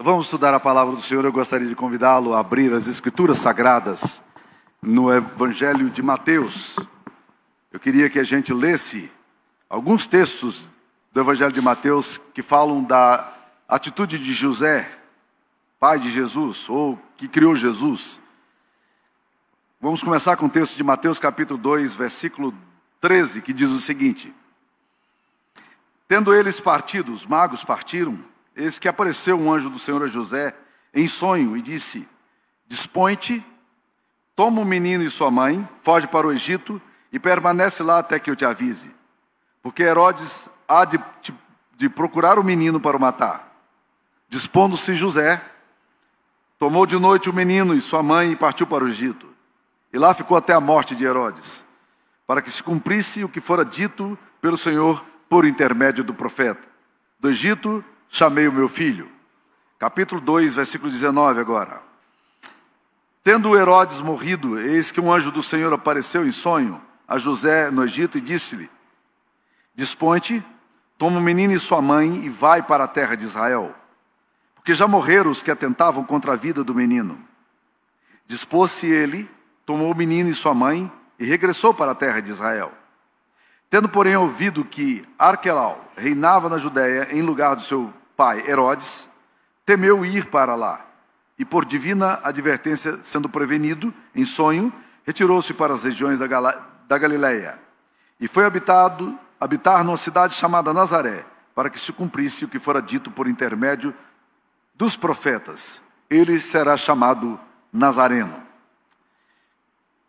Vamos estudar a palavra do Senhor. Eu gostaria de convidá-lo a abrir as Escrituras Sagradas no Evangelho de Mateus. Eu queria que a gente lesse alguns textos do Evangelho de Mateus que falam da atitude de José, pai de Jesus, ou que criou Jesus. Vamos começar com o texto de Mateus, capítulo 2, versículo 13, que diz o seguinte: Tendo eles partido, os magos partiram Eis que apareceu um anjo do Senhor a José em sonho e disse: Dispõe-te, toma o menino e sua mãe, foge para o Egito e permanece lá até que eu te avise. Porque Herodes há de, de, procurar o menino para o matar. Dispondo-se José, tomou de noite o menino e sua mãe e partiu para o Egito. E lá ficou até a morte de Herodes, para que se cumprisse o que fora dito pelo Senhor por intermédio do profeta. Do Egito chamei o meu filho. Capítulo 2, versículo 19 agora. Tendo Herodes morrido, eis que um anjo do Senhor apareceu em sonho a José no Egito e disse-lhe: Dispõe-te, toma o menino e sua mãe e vai para a terra de Israel, porque já morreram os que atentavam contra a vida do menino. Dispôs-se ele, tomou o menino e sua mãe e regressou para a terra de Israel. Tendo, porém, ouvido que Arquelau reinava na Judéia em lugar do seu pai Herodes, temeu ir para lá. E por divina advertência, sendo prevenido em sonho, retirou-se para as regiões da, da Galileia. E foi habitado, habitar numa cidade chamada Nazaré, para que se cumprisse o que fora dito por intermédio dos profetas. Ele será chamado Nazareno.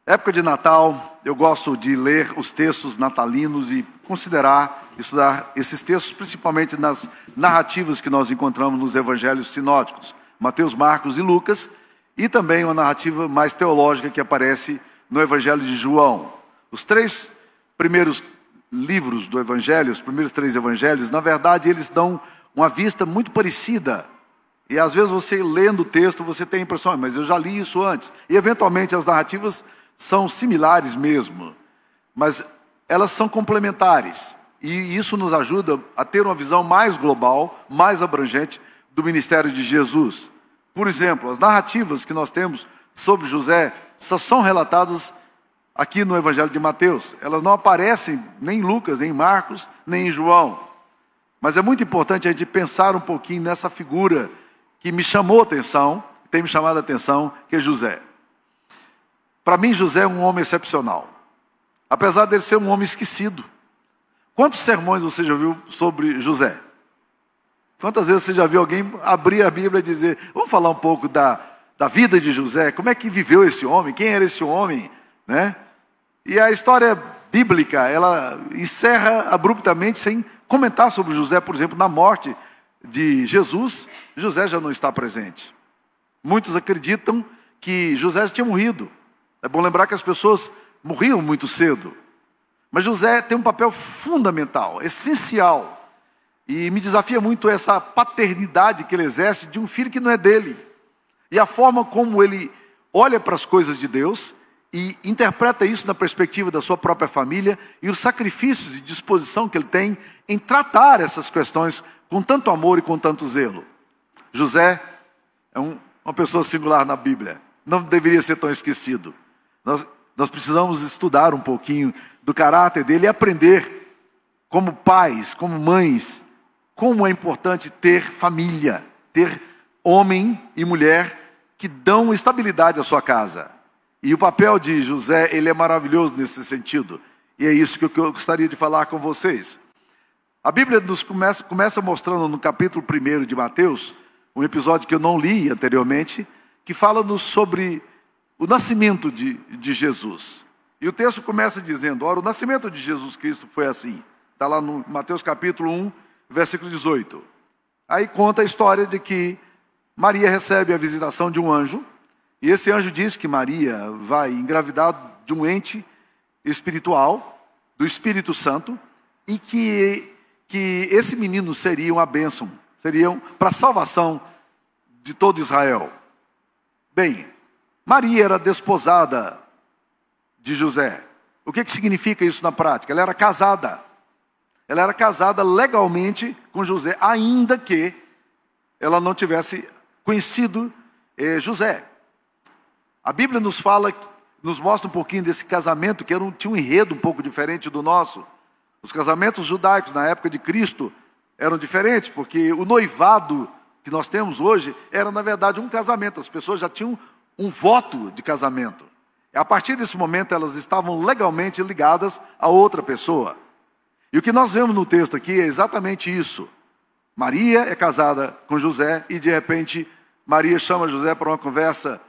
Época de Natal, eu gosto de ler os textos natalinos e considerar, estudar esses textos, principalmente nas narrativas que nós encontramos nos evangelhos sinóticos, Mateus, Marcos e Lucas, e também uma narrativa mais teológica que aparece no evangelho de João. Os três primeiros livros do evangelho, os primeiros três evangelhos, na verdade, eles dão uma vista muito parecida e às vezes você lendo o texto, você tem a impressão, ah, mas eu já li isso antes. E eventualmente as narrativas são similares mesmo, mas elas são complementares. E isso nos ajuda a ter uma visão mais global, mais abrangente do ministério de Jesus. Por exemplo, as narrativas que nós temos sobre José só são relatadas aqui no Evangelho de Mateus. Elas não aparecem nem em Lucas, nem em Marcos, nem em João. Mas é muito importante a gente pensar um pouquinho nessa figura que me chamou a atenção, tem me chamado a atenção, que é José. Para mim, José é um homem excepcional. Apesar dele ser um homem esquecido. Quantos sermões você já viu sobre José? Quantas vezes você já viu alguém abrir a Bíblia e dizer: Vamos falar um pouco da, da vida de José? Como é que viveu esse homem? Quem era esse homem? Né? E a história bíblica, ela encerra abruptamente sem comentar sobre José, por exemplo, na morte de Jesus, José já não está presente. Muitos acreditam que José já tinha morrido. É bom lembrar que as pessoas morriam muito cedo. Mas José tem um papel fundamental, essencial. E me desafia muito essa paternidade que ele exerce de um filho que não é dele. E a forma como ele olha para as coisas de Deus e interpreta isso na perspectiva da sua própria família e os sacrifícios e disposição que ele tem em tratar essas questões com tanto amor e com tanto zelo. José é um, uma pessoa singular na Bíblia, não deveria ser tão esquecido. Nós, nós precisamos estudar um pouquinho do caráter dele e aprender, como pais, como mães, como é importante ter família, ter homem e mulher que dão estabilidade à sua casa. E o papel de José, ele é maravilhoso nesse sentido. E é isso que eu gostaria de falar com vocês. A Bíblia nos começa, começa mostrando no capítulo 1 de Mateus, um episódio que eu não li anteriormente, que fala-nos sobre o nascimento de, de Jesus. E o texto começa dizendo: Ora, o nascimento de Jesus Cristo foi assim. Está lá no Mateus capítulo 1, versículo 18. Aí conta a história de que Maria recebe a visitação de um anjo, e esse anjo diz que Maria vai engravidar de um ente espiritual, do Espírito Santo, e que, que esse menino seria uma bênção, seria para a salvação de todo Israel. Bem, Maria era desposada de José. O que, que significa isso na prática? Ela era casada. Ela era casada legalmente com José, ainda que ela não tivesse conhecido é, José. A Bíblia nos fala, nos mostra um pouquinho desse casamento, que era um, tinha um enredo um pouco diferente do nosso. Os casamentos judaicos na época de Cristo eram diferentes, porque o noivado que nós temos hoje era, na verdade, um casamento. As pessoas já tinham um voto de casamento. A partir desse momento, elas estavam legalmente ligadas a outra pessoa. E o que nós vemos no texto aqui é exatamente isso. Maria é casada com José e, de repente, Maria chama José para uma conversa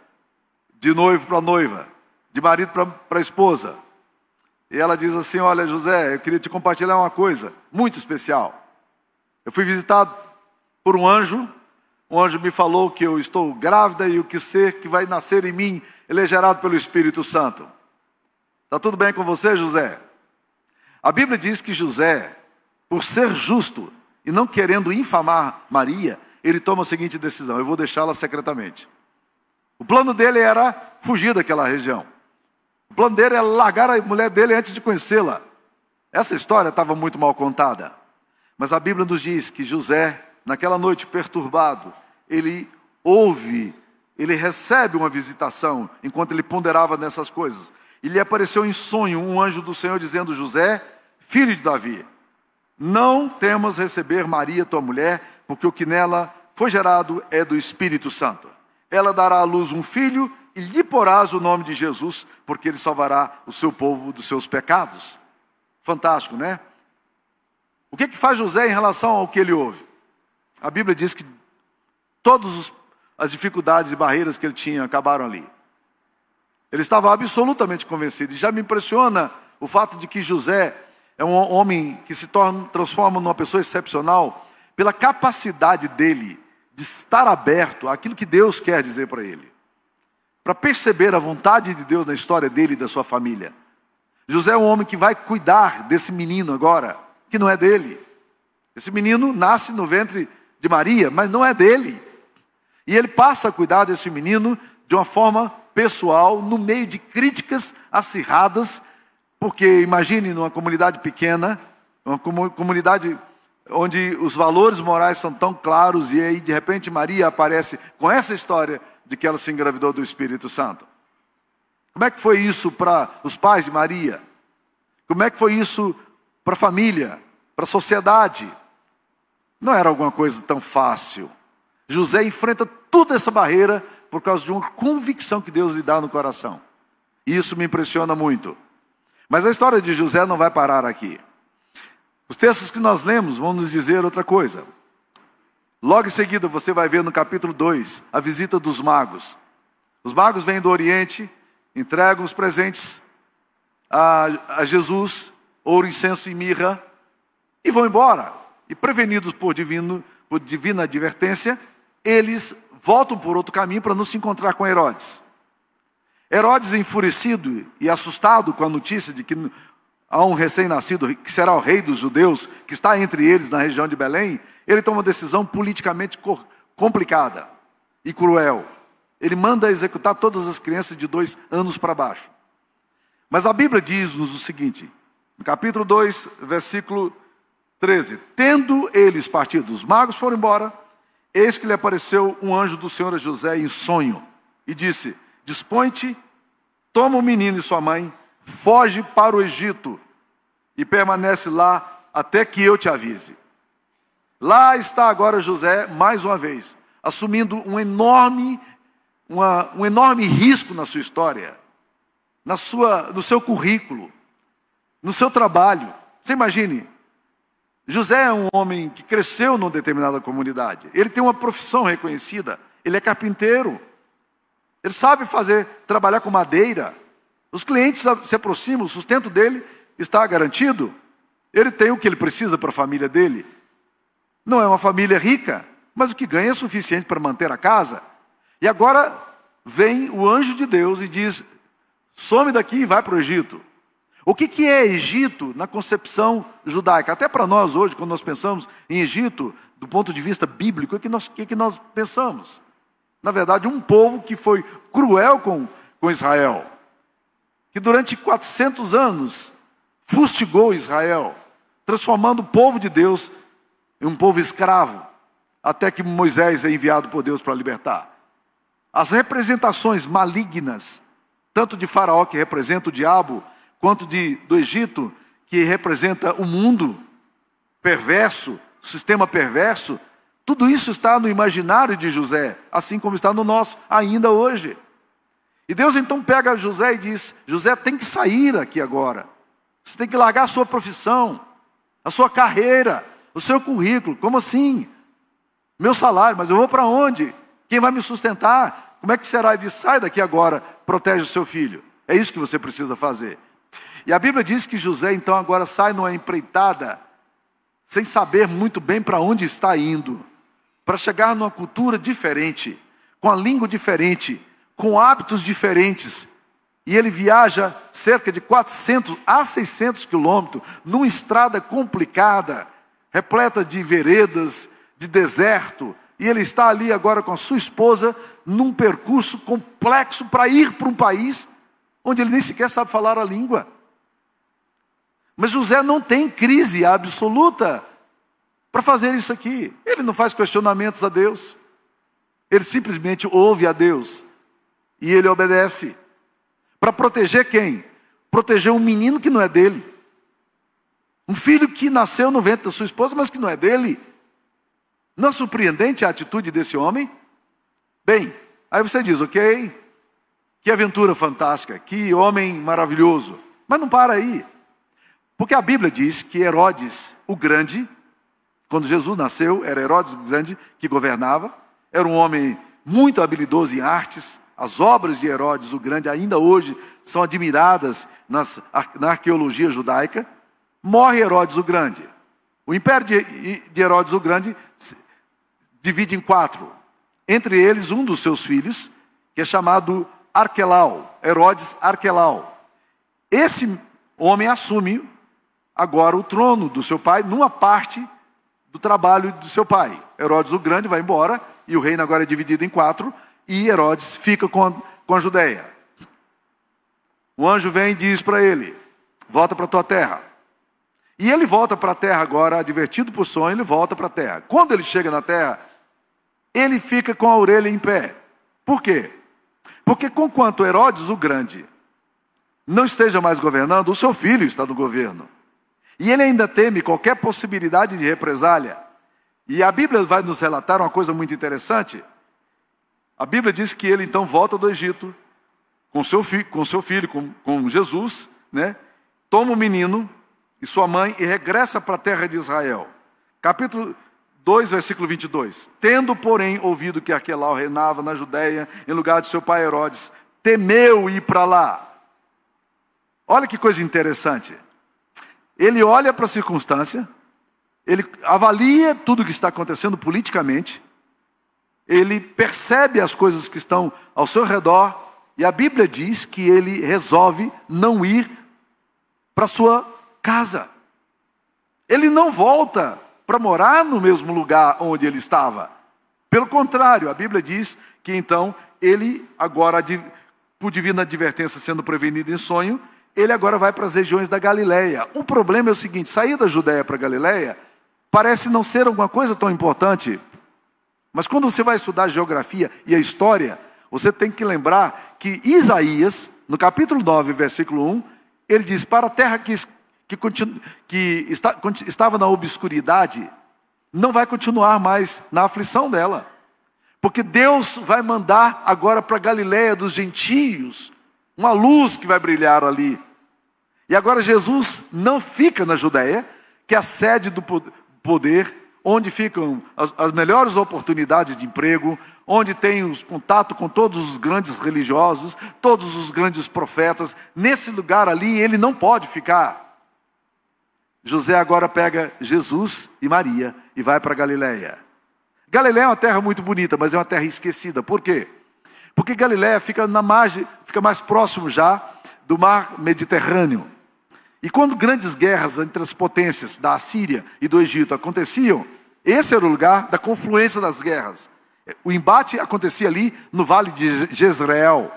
de noivo para noiva, de marido para esposa. E ela diz assim: Olha, José, eu queria te compartilhar uma coisa muito especial. Eu fui visitado por um anjo. Um anjo me falou que eu estou grávida e o que ser que vai nascer em mim, ele é gerado pelo Espírito Santo. Está tudo bem com você, José? A Bíblia diz que José, por ser justo e não querendo infamar Maria, ele toma a seguinte decisão: eu vou deixá-la secretamente. O plano dele era fugir daquela região. O plano dele era largar a mulher dele antes de conhecê-la. Essa história estava muito mal contada. Mas a Bíblia nos diz que José, naquela noite perturbado, ele ouve, ele recebe uma visitação enquanto ele ponderava nessas coisas. E lhe apareceu em sonho um anjo do Senhor dizendo: José, filho de Davi, não temas receber Maria, tua mulher, porque o que nela foi gerado é do Espírito Santo. Ela dará à luz um filho e lhe porás o nome de Jesus, porque ele salvará o seu povo dos seus pecados. Fantástico, né? O que, que faz José em relação ao que ele ouve? A Bíblia diz que todas as dificuldades e barreiras que ele tinha acabaram ali. Ele estava absolutamente convencido. E já me impressiona o fato de que José é um homem que se torna, transforma numa pessoa excepcional pela capacidade dele de estar aberto àquilo que Deus quer dizer para ele. Para perceber a vontade de Deus na história dele e da sua família. José é um homem que vai cuidar desse menino agora, que não é dele. Esse menino nasce no ventre de Maria, mas não é dele. E ele passa a cuidar desse menino de uma forma pessoal, no meio de críticas acirradas, porque imagine numa comunidade pequena, uma comunidade onde os valores morais são tão claros, e aí de repente Maria aparece com essa história de que ela se engravidou do Espírito Santo. Como é que foi isso para os pais de Maria? Como é que foi isso para a família, para a sociedade? Não era alguma coisa tão fácil. José enfrenta toda essa barreira por causa de uma convicção que Deus lhe dá no coração. Isso me impressiona muito. Mas a história de José não vai parar aqui. Os textos que nós lemos vão nos dizer outra coisa. Logo em seguida, você vai ver no capítulo 2 a visita dos magos. Os magos vêm do Oriente, entregam os presentes a, a Jesus, ouro, incenso e mirra, e vão embora. E prevenidos por, divino, por divina advertência, eles voltam por outro caminho para não se encontrar com Herodes. Herodes, enfurecido e assustado com a notícia de que há um recém-nascido que será o rei dos judeus, que está entre eles na região de Belém, ele toma uma decisão politicamente complicada e cruel. Ele manda executar todas as crianças de dois anos para baixo. Mas a Bíblia diz-nos o seguinte, no capítulo 2, versículo 13: Tendo eles partido, os magos foram embora, Eis que lhe apareceu um anjo do Senhor a José em sonho e disse: Dispõe-te, toma o menino e sua mãe, foge para o Egito e permanece lá até que eu te avise. Lá está agora José, mais uma vez, assumindo um enorme, uma, um enorme risco na sua história, na sua, no seu currículo, no seu trabalho. Você imagine, José é um homem que cresceu numa determinada comunidade. Ele tem uma profissão reconhecida. Ele é carpinteiro. Ele sabe fazer, trabalhar com madeira. Os clientes se aproximam, o sustento dele está garantido. Ele tem o que ele precisa para a família dele. Não é uma família rica, mas o que ganha é suficiente para manter a casa. E agora vem o anjo de Deus e diz: some daqui e vai para o Egito. O que, que é Egito na concepção judaica? Até para nós hoje, quando nós pensamos em Egito, do ponto de vista bíblico, o que nós, que, que nós pensamos? Na verdade, um povo que foi cruel com, com Israel, que durante 400 anos fustigou Israel, transformando o povo de Deus em um povo escravo. até que Moisés é enviado por Deus para libertar. As representações malignas, tanto de Faraó, que representa o diabo, quanto de, do Egito, que representa o mundo perverso, sistema perverso, tudo isso está no imaginário de José, assim como está no nosso ainda hoje. E Deus então pega José e diz: José tem que sair aqui agora. Você tem que largar a sua profissão, a sua carreira, o seu currículo. Como assim? Meu salário, mas eu vou para onde? Quem vai me sustentar? Como é que será? Ele diz: sai daqui agora, protege o seu filho. É isso que você precisa fazer. E a Bíblia diz que José então agora sai numa empreitada, sem saber muito bem para onde está indo, para chegar numa cultura diferente, com a língua diferente, com hábitos diferentes. E ele viaja cerca de 400 a 600 quilômetros, numa estrada complicada, repleta de veredas, de deserto. E ele está ali agora com a sua esposa, num percurso complexo para ir para um país onde ele nem sequer sabe falar a língua. Mas José não tem crise absoluta para fazer isso aqui. Ele não faz questionamentos a Deus. Ele simplesmente ouve a Deus e ele obedece. Para proteger quem? Proteger um menino que não é dele. Um filho que nasceu no ventre da sua esposa, mas que não é dele. Não é surpreendente a atitude desse homem? Bem, aí você diz, ok, que aventura fantástica, que homem maravilhoso. Mas não para aí. Porque a Bíblia diz que Herodes, o Grande, quando Jesus nasceu, era Herodes o Grande que governava, era um homem muito habilidoso em artes. As obras de Herodes o Grande ainda hoje são admiradas nas, na arqueologia judaica. Morre Herodes o Grande. O império de, de Herodes o Grande divide em quatro. Entre eles, um dos seus filhos, que é chamado Arquelau, Herodes Arquelau. Esse homem assume agora o trono do seu pai numa parte do trabalho do seu pai. Herodes o Grande vai embora e o reino agora é dividido em quatro e Herodes fica com a, com a Judéia. O anjo vem e diz para ele: Volta para tua terra. E ele volta para a terra agora, advertido por sonho, ele volta para a terra. Quando ele chega na terra, ele fica com a orelha em pé. Por quê? Porque conquanto Herodes o Grande não esteja mais governando, o seu filho está no governo. E ele ainda teme qualquer possibilidade de represália. E a Bíblia vai nos relatar uma coisa muito interessante. A Bíblia diz que ele então volta do Egito com seu, fi, com seu filho, com, com Jesus, né? toma o menino e sua mãe e regressa para a terra de Israel. Capítulo 2, versículo 22. Tendo, porém, ouvido que Aquelau reinava na Judéia, em lugar de seu pai Herodes, temeu ir para lá. Olha que coisa interessante. Ele olha para a circunstância, ele avalia tudo o que está acontecendo politicamente, ele percebe as coisas que estão ao seu redor, e a Bíblia diz que ele resolve não ir para sua casa. Ele não volta para morar no mesmo lugar onde ele estava. Pelo contrário, a Bíblia diz que então ele, agora, por divina advertência, sendo prevenido em sonho, ele agora vai para as regiões da Galileia. O problema é o seguinte: sair da Judéia para a Galileia parece não ser alguma coisa tão importante. Mas quando você vai estudar a geografia e a história, você tem que lembrar que Isaías, no capítulo 9, versículo 1, ele diz: Para a terra que, que, continu, que está, estava na obscuridade, não vai continuar mais na aflição dela. Porque Deus vai mandar agora para a Galiléia dos gentios uma luz que vai brilhar ali. E agora Jesus não fica na Judéia, que é a sede do poder, onde ficam as, as melhores oportunidades de emprego, onde tem os contato com todos os grandes religiosos, todos os grandes profetas. Nesse lugar ali ele não pode ficar. José agora pega Jesus e Maria e vai para Galiléia. Galiléia é uma terra muito bonita, mas é uma terra esquecida. Por quê? Porque Galiléia fica na margem, fica mais próximo já do mar Mediterrâneo. E quando grandes guerras entre as potências da Assíria e do Egito aconteciam, esse era o lugar da confluência das guerras. O embate acontecia ali no vale de Jezreel.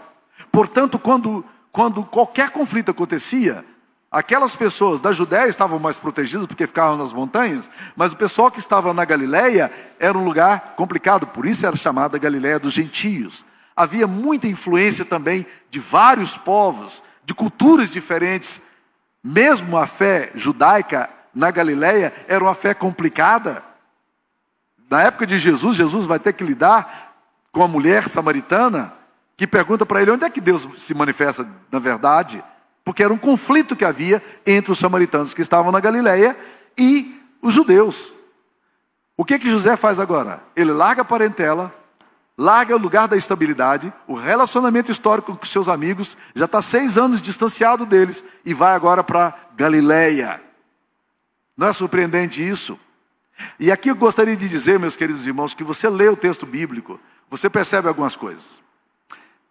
Portanto, quando, quando qualquer conflito acontecia, Aquelas pessoas da Judéia estavam mais protegidas porque ficavam nas montanhas, mas o pessoal que estava na Galileia era um lugar complicado, por isso era chamada Galileia dos gentios. Havia muita influência também de vários povos, de culturas diferentes. Mesmo a fé judaica na Galileia era uma fé complicada. Na época de Jesus, Jesus vai ter que lidar com a mulher samaritana que pergunta para ele onde é que Deus se manifesta na verdade porque era um conflito que havia entre os samaritanos que estavam na Galileia e os judeus. O que que José faz agora? Ele larga a parentela, larga o lugar da estabilidade, o relacionamento histórico com seus amigos, já está seis anos distanciado deles e vai agora para Galileia. Não é surpreendente isso? E aqui eu gostaria de dizer, meus queridos irmãos, que você lê o texto bíblico, você percebe algumas coisas.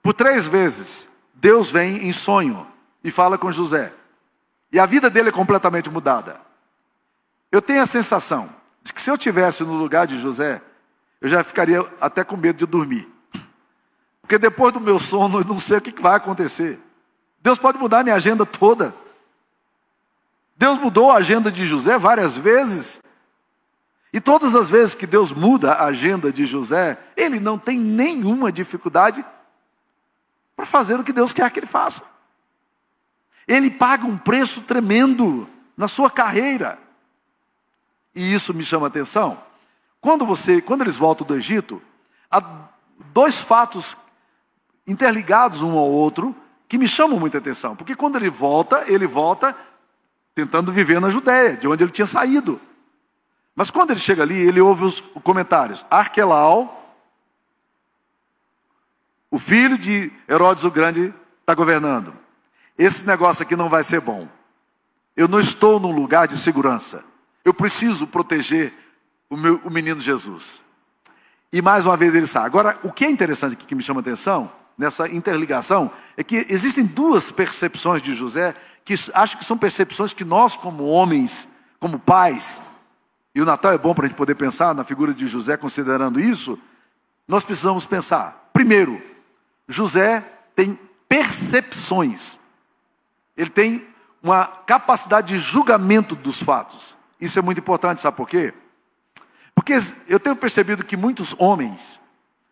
Por três vezes, Deus vem em sonho e fala com José. E a vida dele é completamente mudada. Eu tenho a sensação de que se eu tivesse no lugar de José, eu já ficaria até com medo de dormir. Porque depois do meu sono, eu não sei o que vai acontecer. Deus pode mudar a minha agenda toda. Deus mudou a agenda de José várias vezes. E todas as vezes que Deus muda a agenda de José, ele não tem nenhuma dificuldade para fazer o que Deus quer que ele faça. Ele paga um preço tremendo na sua carreira. E isso me chama atenção. Quando você, quando eles voltam do Egito, há dois fatos interligados um ao outro que me chamam muita atenção. Porque quando ele volta, ele volta tentando viver na Judéia, de onde ele tinha saído. Mas quando ele chega ali, ele ouve os comentários. Arquelau, o filho de Herodes o Grande, está governando esse negócio aqui não vai ser bom. Eu não estou num lugar de segurança. Eu preciso proteger o, meu, o menino Jesus. E mais uma vez ele sai. Agora, o que é interessante aqui que me chama a atenção, nessa interligação, é que existem duas percepções de José, que acho que são percepções que nós, como homens, como pais, e o Natal é bom para a gente poder pensar na figura de José, considerando isso, nós precisamos pensar. Primeiro, José tem percepções ele tem uma capacidade de julgamento dos fatos. Isso é muito importante, sabe por quê? Porque eu tenho percebido que muitos homens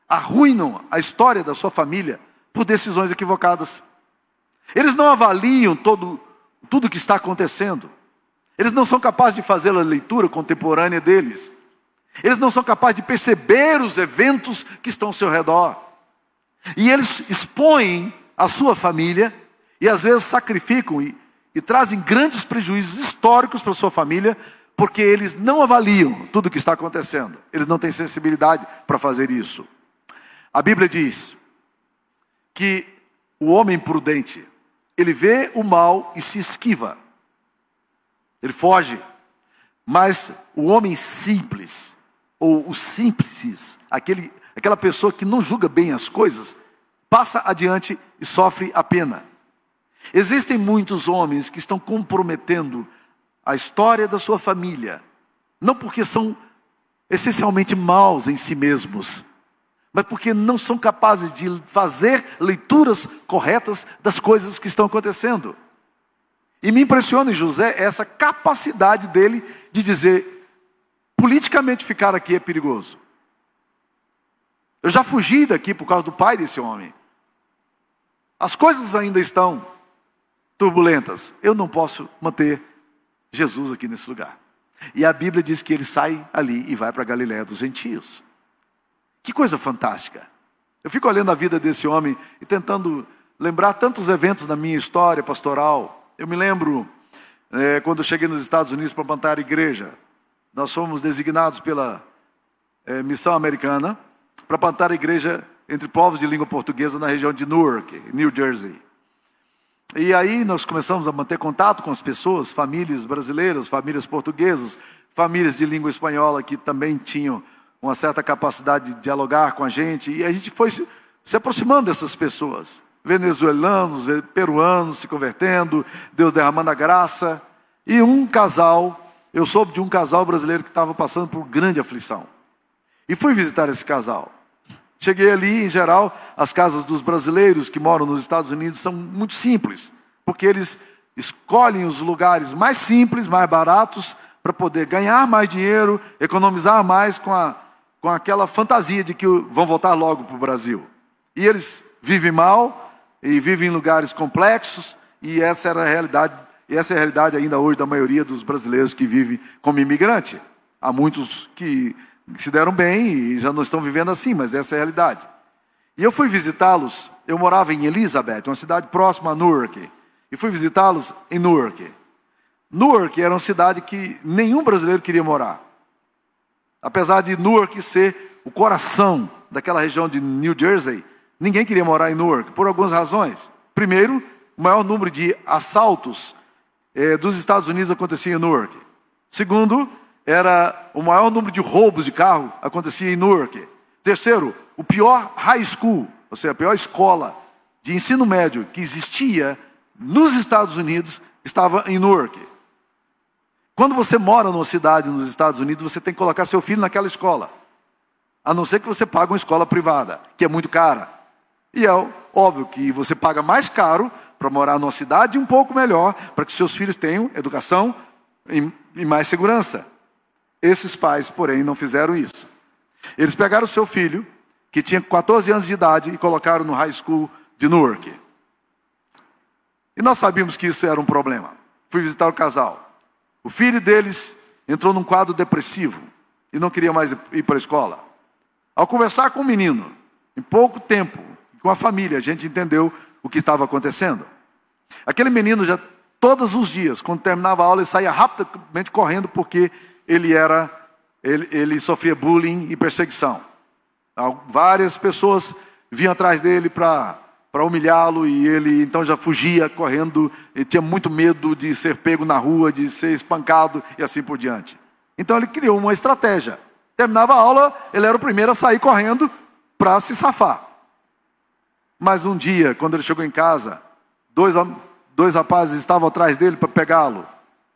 arruinam a história da sua família por decisões equivocadas. Eles não avaliam todo, tudo o que está acontecendo. Eles não são capazes de fazer a leitura contemporânea deles. Eles não são capazes de perceber os eventos que estão ao seu redor. E eles expõem a sua família e às vezes sacrificam e, e trazem grandes prejuízos históricos para sua família, porque eles não avaliam tudo o que está acontecendo. Eles não têm sensibilidade para fazer isso. A Bíblia diz que o homem prudente, ele vê o mal e se esquiva. Ele foge. Mas o homem simples, ou os simples, aquele, aquela pessoa que não julga bem as coisas, passa adiante e sofre a pena. Existem muitos homens que estão comprometendo a história da sua família, não porque são essencialmente maus em si mesmos, mas porque não são capazes de fazer leituras corretas das coisas que estão acontecendo. E me impressiona em José essa capacidade dele de dizer: politicamente ficar aqui é perigoso. Eu já fugi daqui por causa do pai desse homem. As coisas ainda estão turbulentas. Eu não posso manter Jesus aqui nesse lugar. E a Bíblia diz que ele sai ali e vai para a Galiléia dos gentios. Que coisa fantástica. Eu fico olhando a vida desse homem e tentando lembrar tantos eventos na minha história pastoral. Eu me lembro é, quando eu cheguei nos Estados Unidos para plantar a igreja. Nós fomos designados pela é, missão americana para plantar a igreja entre povos de língua portuguesa na região de Newark, New Jersey. E aí nós começamos a manter contato com as pessoas, famílias brasileiras, famílias portuguesas, famílias de língua espanhola que também tinham uma certa capacidade de dialogar com a gente. E a gente foi se, se aproximando dessas pessoas. Venezuelanos, peruanos se convertendo, Deus derramando a graça. E um casal, eu soube de um casal brasileiro que estava passando por grande aflição. E fui visitar esse casal. Cheguei ali, em geral, as casas dos brasileiros que moram nos Estados Unidos são muito simples, porque eles escolhem os lugares mais simples, mais baratos, para poder ganhar mais dinheiro, economizar mais com, a, com aquela fantasia de que vão voltar logo para o Brasil. E eles vivem mal e vivem em lugares complexos, e essa era a realidade, e essa é a realidade ainda hoje da maioria dos brasileiros que vivem como imigrante. Há muitos que se deram bem e já não estão vivendo assim, mas essa é a realidade. E eu fui visitá-los, eu morava em Elizabeth, uma cidade próxima a Newark, e fui visitá-los em Newark. Newark era uma cidade que nenhum brasileiro queria morar. Apesar de Newark ser o coração daquela região de New Jersey, ninguém queria morar em Newark, por algumas razões. Primeiro, o maior número de assaltos eh, dos Estados Unidos acontecia em Newark. Segundo, era o maior número de roubos de carro acontecia em Newark. Terceiro, o pior high school, ou seja, a pior escola de ensino médio que existia nos Estados Unidos estava em Newark. Quando você mora numa cidade nos Estados Unidos, você tem que colocar seu filho naquela escola. A não ser que você pague uma escola privada, que é muito cara. E é óbvio que você paga mais caro para morar numa cidade um pouco melhor, para que seus filhos tenham educação e mais segurança. Esses pais, porém, não fizeram isso. Eles pegaram o seu filho, que tinha 14 anos de idade, e colocaram no high school de Newark. E nós sabíamos que isso era um problema. Fui visitar o casal. O filho deles entrou num quadro depressivo e não queria mais ir para a escola. Ao conversar com o menino, em pouco tempo, com a família, a gente entendeu o que estava acontecendo. Aquele menino já todos os dias, quando terminava a aula, ele saía rapidamente correndo porque ele era, ele, ele sofria bullying e perseguição. Várias pessoas vinham atrás dele para para humilhá-lo e ele então já fugia correndo, e tinha muito medo de ser pego na rua, de ser espancado e assim por diante. Então ele criou uma estratégia. Terminava a aula, ele era o primeiro a sair correndo para se safar. Mas um dia, quando ele chegou em casa, dois, dois rapazes estavam atrás dele para pegá-lo.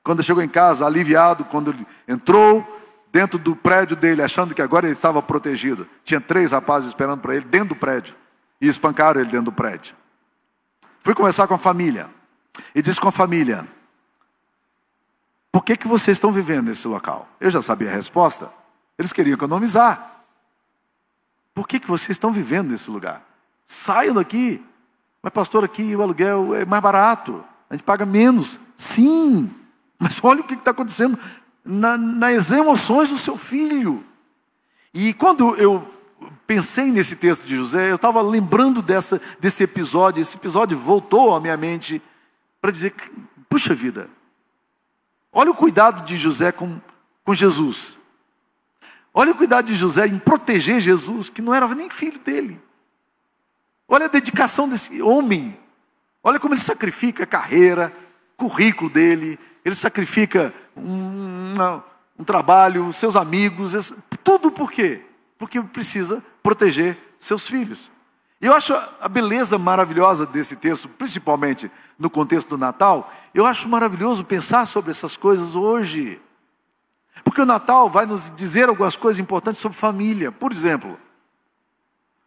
Quando chegou em casa, aliviado, quando ele entrou dentro do prédio dele, achando que agora ele estava protegido, tinha três rapazes esperando para ele dentro do prédio e espancaram ele dentro do prédio. Fui conversar com a família e disse com a família: Por que, que vocês estão vivendo nesse local? Eu já sabia a resposta. Eles queriam economizar. Por que, que vocês estão vivendo nesse lugar? Saiam daqui. Mas, pastor, aqui o aluguel é mais barato. A gente paga menos. Sim, mas olha o que está acontecendo na, nas emoções do seu filho. E quando eu pensei nesse texto de José, eu estava lembrando dessa, desse episódio. Esse episódio voltou à minha mente para dizer: puxa vida, olha o cuidado de José com, com Jesus. Olha o cuidado de José em proteger Jesus, que não era nem filho dele. Olha a dedicação desse homem. Olha como ele sacrifica a carreira, currículo dele, ele sacrifica um, um trabalho, seus amigos, tudo por quê? Porque precisa proteger seus filhos. Eu acho a beleza maravilhosa desse texto, principalmente no contexto do Natal, eu acho maravilhoso pensar sobre essas coisas hoje. Porque o Natal vai nos dizer algumas coisas importantes sobre família. Por exemplo,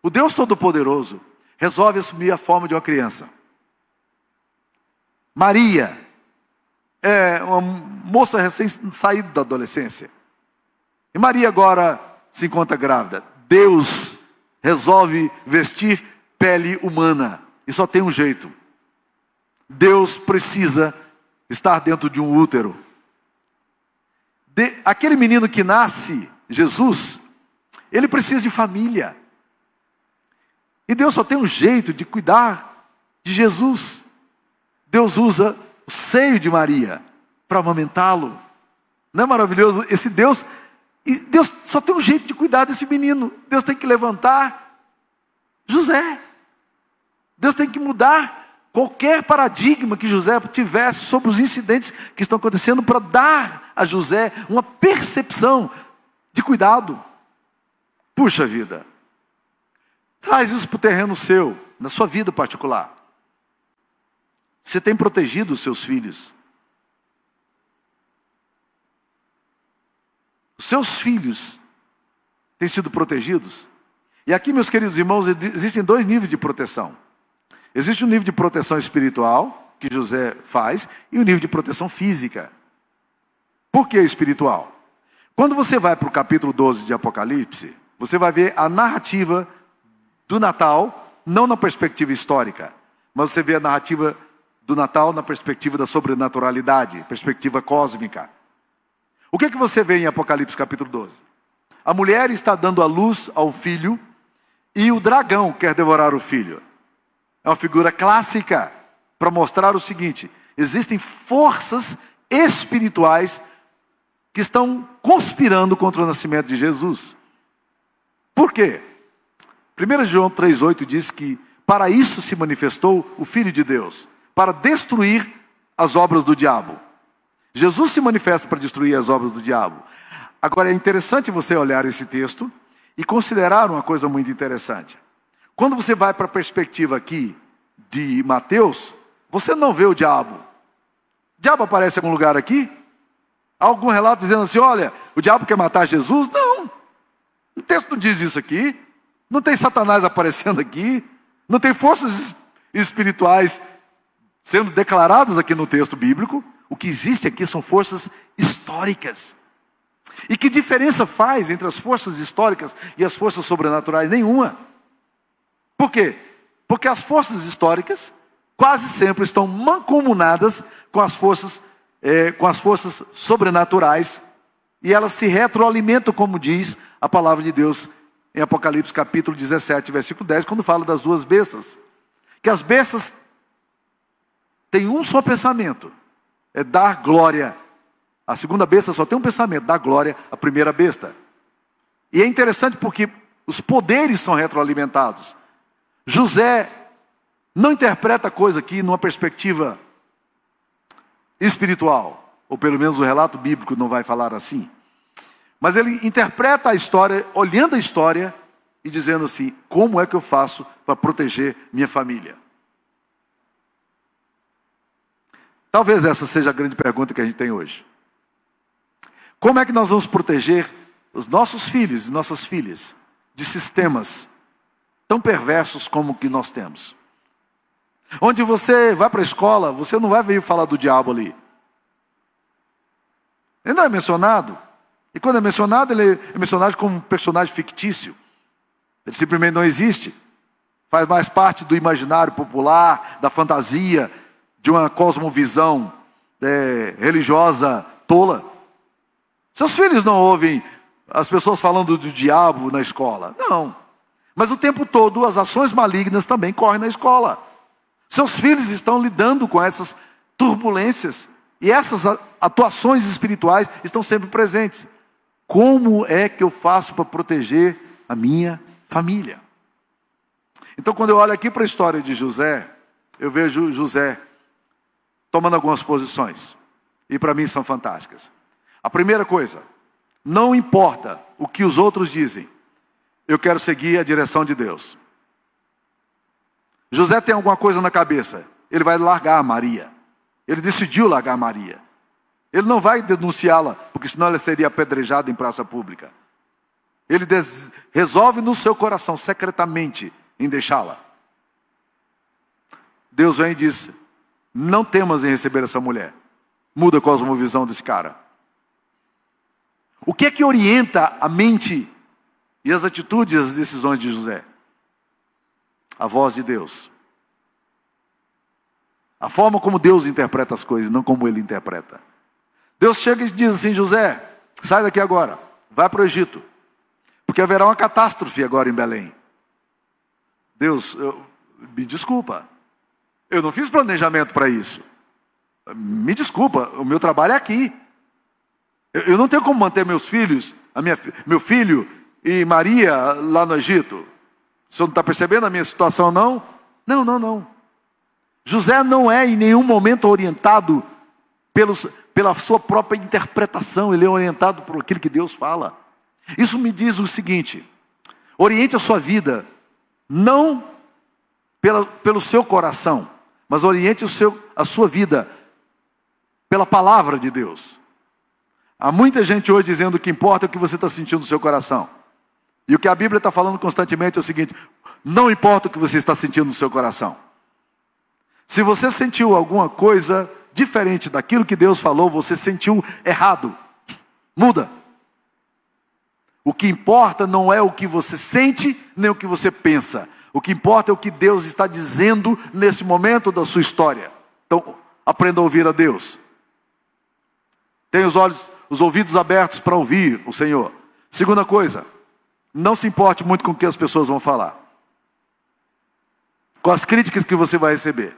o Deus Todo-Poderoso resolve assumir a forma de uma criança. Maria, é uma moça recém-saída da adolescência. E Maria agora se encontra grávida. Deus resolve vestir pele humana. E só tem um jeito. Deus precisa estar dentro de um útero. De, aquele menino que nasce, Jesus, ele precisa de família. E Deus só tem um jeito de cuidar de Jesus. Deus usa o seio de Maria para amamentá-lo. Não é maravilhoso? Esse Deus, Deus só tem um jeito de cuidar desse menino. Deus tem que levantar José. Deus tem que mudar qualquer paradigma que José tivesse sobre os incidentes que estão acontecendo para dar a José uma percepção de cuidado. Puxa vida. Traz isso para o terreno seu, na sua vida particular. Você tem protegido os seus filhos. Os seus filhos têm sido protegidos. E aqui, meus queridos irmãos, existem dois níveis de proteção. Existe um nível de proteção espiritual que José faz e o nível de proteção física. Por que espiritual? Quando você vai para o capítulo 12 de Apocalipse, você vai ver a narrativa do Natal, não na perspectiva histórica, mas você vê a narrativa do Natal na perspectiva da sobrenaturalidade, perspectiva cósmica. O que, é que você vê em Apocalipse capítulo 12? A mulher está dando a luz ao filho e o dragão quer devorar o filho. É uma figura clássica para mostrar o seguinte: existem forças espirituais que estão conspirando contra o nascimento de Jesus. Por quê? 1 João 3,8 diz que para isso se manifestou o Filho de Deus, para destruir as obras do diabo. Jesus se manifesta para destruir as obras do diabo. Agora é interessante você olhar esse texto e considerar uma coisa muito interessante. Quando você vai para a perspectiva aqui de Mateus, você não vê o diabo. O diabo aparece em algum lugar aqui? Há algum relato dizendo assim: olha, o diabo quer matar Jesus? Não. O texto não diz isso aqui. Não tem Satanás aparecendo aqui. Não tem forças espirituais sendo declaradas aqui no texto bíblico. O que existe aqui são forças históricas. E que diferença faz entre as forças históricas e as forças sobrenaturais? Nenhuma. Por quê? Porque as forças históricas quase sempre estão mancomunadas com as forças é, com as forças sobrenaturais e elas se retroalimentam, como diz a palavra de Deus em Apocalipse capítulo 17, versículo 10, quando fala das duas bestas. Que as bestas têm um só pensamento: é dar glória. A segunda besta só tem um pensamento: dar glória à primeira besta. E é interessante porque os poderes são retroalimentados. José não interpreta a coisa aqui numa perspectiva espiritual, ou pelo menos o relato bíblico não vai falar assim. Mas ele interpreta a história, olhando a história e dizendo assim: como é que eu faço para proteger minha família? Talvez essa seja a grande pergunta que a gente tem hoje. Como é que nós vamos proteger os nossos filhos e nossas filhas de sistemas tão perversos como o que nós temos? Onde você vai para a escola, você não vai vir falar do diabo ali. Ele não é mencionado. E quando é mencionado, ele é mencionado como um personagem fictício. Ele simplesmente não existe. Faz mais parte do imaginário popular, da fantasia, de uma cosmovisão é, religiosa tola. Seus filhos não ouvem as pessoas falando do diabo na escola. Não. Mas o tempo todo as ações malignas também correm na escola. Seus filhos estão lidando com essas turbulências e essas atuações espirituais estão sempre presentes. Como é que eu faço para proteger a minha família? Então, quando eu olho aqui para a história de José, eu vejo José tomando algumas posições, e para mim são fantásticas. A primeira coisa, não importa o que os outros dizem, eu quero seguir a direção de Deus. José tem alguma coisa na cabeça, ele vai largar a Maria. Ele decidiu largar a Maria. Ele não vai denunciá-la, porque senão ela seria apedrejada em praça pública. Ele resolve no seu coração, secretamente, em deixá-la. Deus vem e diz: Não temas em receber essa mulher. Muda a cosmovisão desse cara. O que é que orienta a mente e as atitudes e as decisões de José? a voz de Deus. A forma como Deus interpreta as coisas, não como ele interpreta. Deus chega e diz assim: José, sai daqui agora, vai para o Egito, porque haverá uma catástrofe agora em Belém. Deus, eu, me desculpa, eu não fiz planejamento para isso. Me desculpa, o meu trabalho é aqui. Eu, não tenho como manter meus filhos, minha, meu filho e Maria lá no Egito. O senhor não está percebendo a minha situação, não? Não, não, não. José não é em nenhum momento orientado pelos, pela sua própria interpretação, ele é orientado por aquilo que Deus fala. Isso me diz o seguinte: oriente a sua vida, não pela, pelo seu coração, mas oriente o seu, a sua vida pela palavra de Deus. Há muita gente hoje dizendo que importa é o que você está sentindo no seu coração. E o que a Bíblia está falando constantemente é o seguinte: não importa o que você está sentindo no seu coração. Se você sentiu alguma coisa diferente daquilo que Deus falou, você sentiu errado. Muda. O que importa não é o que você sente, nem o que você pensa. O que importa é o que Deus está dizendo nesse momento da sua história. Então, aprenda a ouvir a Deus. Tenha os olhos, os ouvidos abertos para ouvir o Senhor. Segunda coisa, não se importe muito com o que as pessoas vão falar. Com as críticas que você vai receber.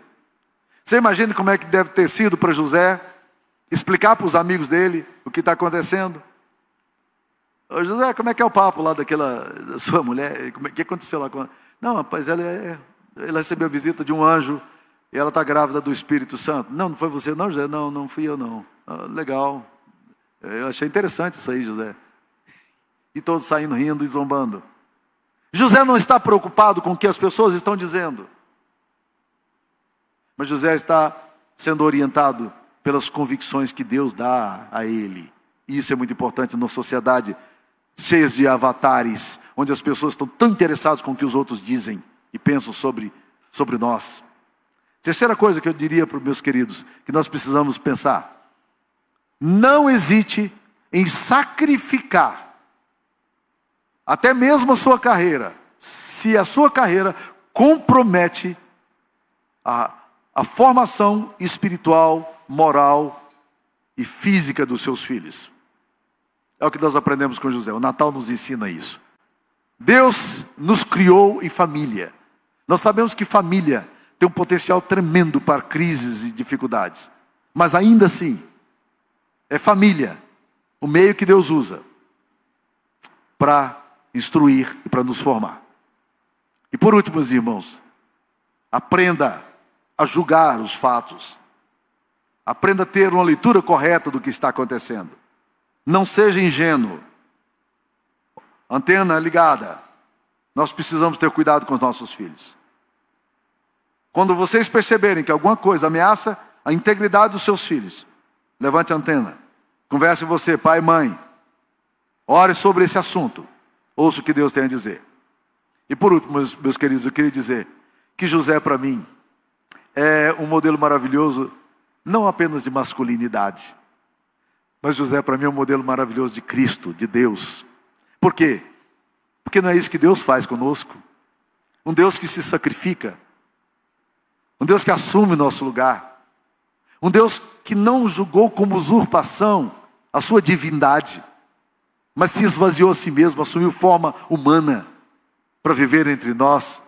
Você imagina como é que deve ter sido para José explicar para os amigos dele o que está acontecendo? Ô José, como é que é o papo lá daquela da sua mulher? O que aconteceu lá com Não, rapaz, ela, é, ela recebeu a visita de um anjo e ela está grávida do Espírito Santo. Não, não foi você, não, José? Não, não fui eu, não. Ah, legal. Eu achei interessante isso aí, José. E todos saindo rindo e zombando. José não está preocupado com o que as pessoas estão dizendo. Mas José está sendo orientado pelas convicções que Deus dá a ele. E isso é muito importante numa sociedade cheia de avatares, onde as pessoas estão tão interessadas com o que os outros dizem e pensam sobre, sobre nós. Terceira coisa que eu diria para os meus queridos, que nós precisamos pensar: não hesite em sacrificar até mesmo a sua carreira, se a sua carreira compromete a a formação espiritual, moral e física dos seus filhos. É o que nós aprendemos com José. O Natal nos ensina isso. Deus nos criou em família. Nós sabemos que família tem um potencial tremendo para crises e dificuldades. Mas ainda assim, é família o meio que Deus usa para instruir e para nos formar. E por último, meus irmãos, aprenda a julgar os fatos. Aprenda a ter uma leitura correta do que está acontecendo. Não seja ingênuo. Antena ligada. Nós precisamos ter cuidado com os nossos filhos. Quando vocês perceberem que alguma coisa ameaça a integridade dos seus filhos, levante a antena. Converse você, pai e mãe. Ore sobre esse assunto. Ouça o que Deus tem a dizer. E por último, meus, meus queridos, eu queria dizer que José, para mim, é um modelo maravilhoso, não apenas de masculinidade, mas José, para mim, é um modelo maravilhoso de Cristo, de Deus. Por quê? Porque não é isso que Deus faz conosco. Um Deus que se sacrifica, um Deus que assume o nosso lugar, um Deus que não julgou como usurpação a sua divindade, mas se esvaziou a si mesmo, assumiu forma humana para viver entre nós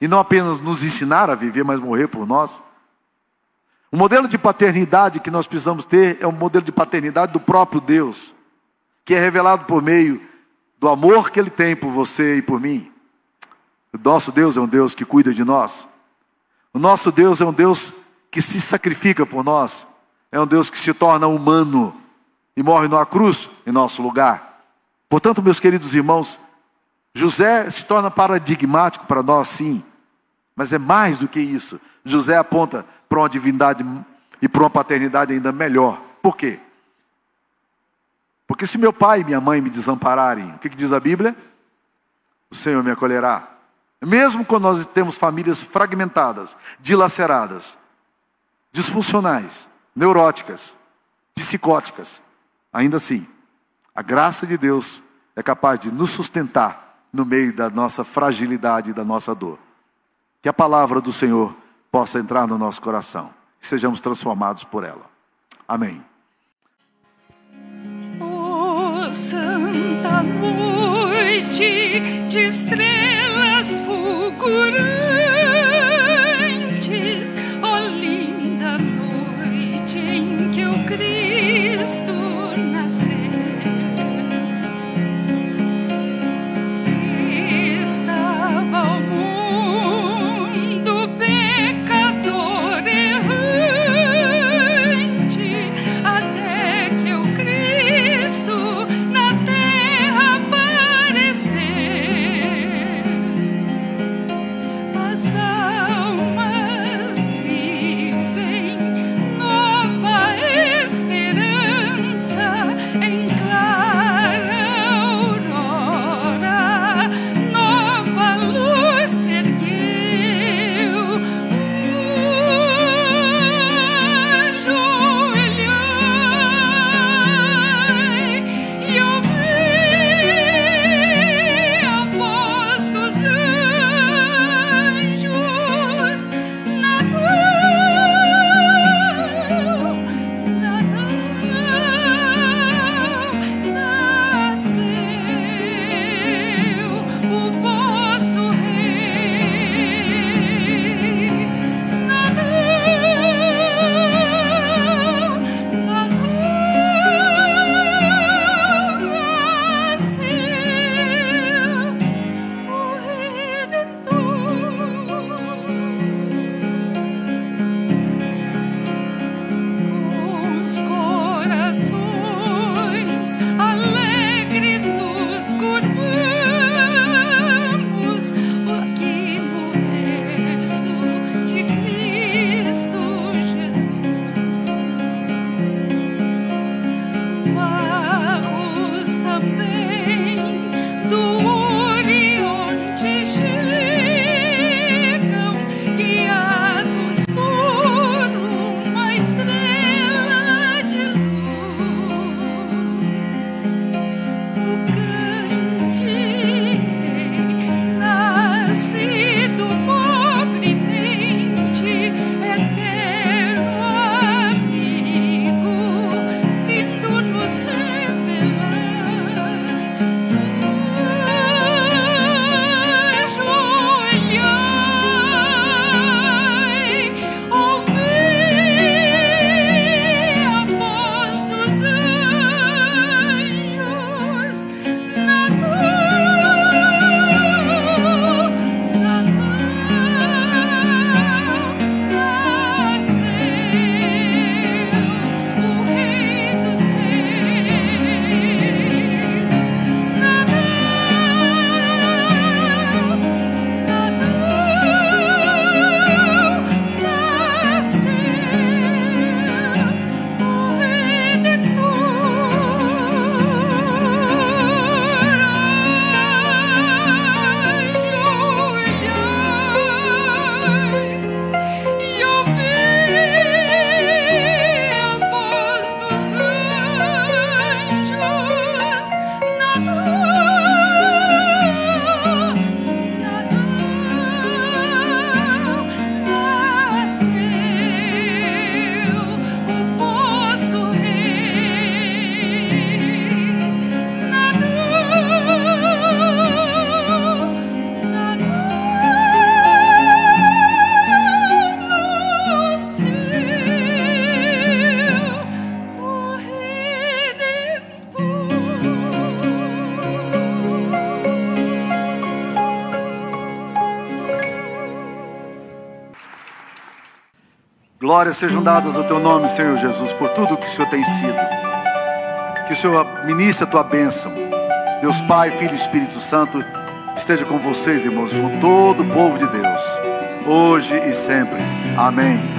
e não apenas nos ensinar a viver, mas morrer por nós. O modelo de paternidade que nós precisamos ter é um modelo de paternidade do próprio Deus, que é revelado por meio do amor que Ele tem por você e por mim. O nosso Deus é um Deus que cuida de nós. O nosso Deus é um Deus que se sacrifica por nós. É um Deus que se torna humano e morre numa cruz em nosso lugar. Portanto, meus queridos irmãos, José se torna paradigmático para nós, sim. Mas é mais do que isso. José aponta para uma divindade e para uma paternidade ainda melhor. Por quê? Porque se meu pai e minha mãe me desampararem, o que, que diz a Bíblia? O Senhor me acolherá. Mesmo quando nós temos famílias fragmentadas, dilaceradas, disfuncionais, neuróticas, psicóticas, ainda assim, a graça de Deus é capaz de nos sustentar no meio da nossa fragilidade e da nossa dor. Que a palavra do Senhor possa entrar no nosso coração, que sejamos transformados por ela. Amém. Oh, santa noite de estrelas fulgurantes, oh linda noite em que o Cristo Glórias sejam dadas ao teu nome, Senhor Jesus, por tudo que o Senhor tem sido. Que o Senhor ministre a tua bênção. Deus Pai, Filho e Espírito Santo, esteja com vocês, irmãos, e com todo o povo de Deus, hoje e sempre. Amém.